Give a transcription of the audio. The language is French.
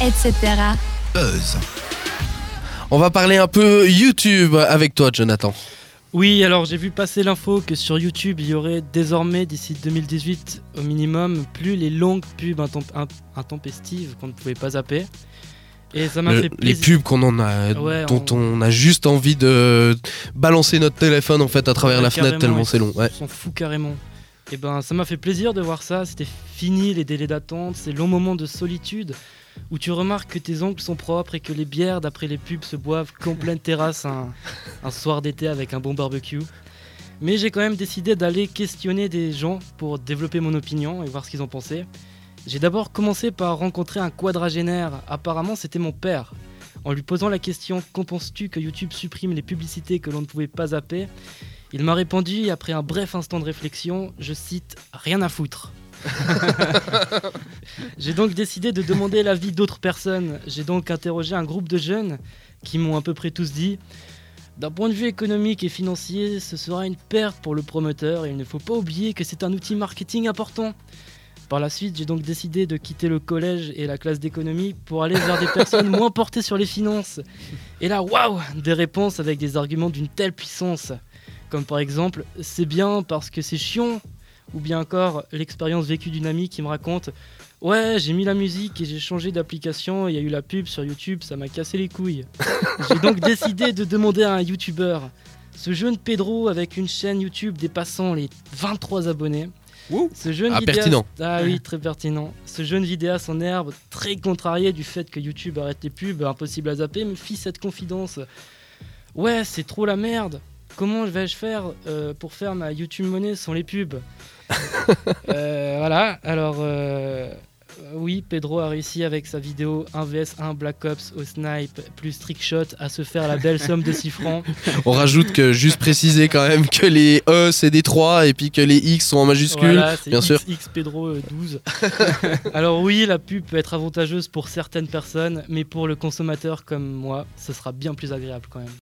etc. Buzz. On va parler un peu YouTube avec toi, Jonathan. Oui, alors j'ai vu passer l'info que sur YouTube, il y aurait désormais, d'ici 2018 au minimum, plus les longues pubs intempestives qu'on ne pouvait pas zapper. Et ça m'a fait plaisir. Les pubs qu'on en a, dont on... a juste envie de balancer notre téléphone en fait à travers la fenêtre tellement c'est long. Ouais. On s'en fout carrément. Et ben ça m'a fait plaisir de voir ça. C'était fini les délais d'attente, ces longs moments de solitude où tu remarques que tes ongles sont propres et que les bières d'après les pubs se boivent qu'en pleine terrasse un, un soir d'été avec un bon barbecue. Mais j'ai quand même décidé d'aller questionner des gens pour développer mon opinion et voir ce qu'ils en pensaient. J'ai d'abord commencé par rencontrer un quadragénaire, apparemment c'était mon père. En lui posant la question Qu'en penses-tu que YouTube supprime les publicités que l'on ne pouvait pas zapper? Il m'a répondu, après un bref instant de réflexion, je cite Rien à foutre. J'ai donc décidé de demander l'avis d'autres personnes. J'ai donc interrogé un groupe de jeunes qui m'ont à peu près tous dit d'un point de vue économique et financier, ce sera une perte pour le promoteur et il ne faut pas oublier que c'est un outil marketing important. Par la suite, j'ai donc décidé de quitter le collège et la classe d'économie pour aller vers des personnes moins portées sur les finances. Et là, waouh Des réponses avec des arguments d'une telle puissance. Comme par exemple, c'est bien parce que c'est chiant. Ou bien encore, l'expérience vécue d'une amie qui me raconte Ouais, j'ai mis la musique et j'ai changé d'application, il y a eu la pub sur YouTube, ça m'a cassé les couilles. j'ai donc décidé de demander à un YouTuber. Ce jeune Pedro avec une chaîne YouTube dépassant les 23 abonnés ce jeune ah, pertinent. Ah oui, très pertinent. Ce jeune vidéaste en herbe, très contrarié du fait que YouTube arrête les pubs, impossible à zapper, me fit cette confidence. Ouais, c'est trop la merde. Comment vais-je faire euh, pour faire ma YouTube monnaie sans les pubs? Voilà, alors euh, euh, oui, Pedro a réussi avec sa vidéo 1 vs 1 Black Ops au snipe plus trickshot à se faire la belle somme de 6 francs. On rajoute que, juste préciser quand même que les E c'est des 3 et puis que les X sont en majuscule, bien sûr. X Pedro 12. Euh, Alors oui, la pub peut être avantageuse pour certaines personnes, mais pour le consommateur comme moi, ce sera bien plus agréable quand même.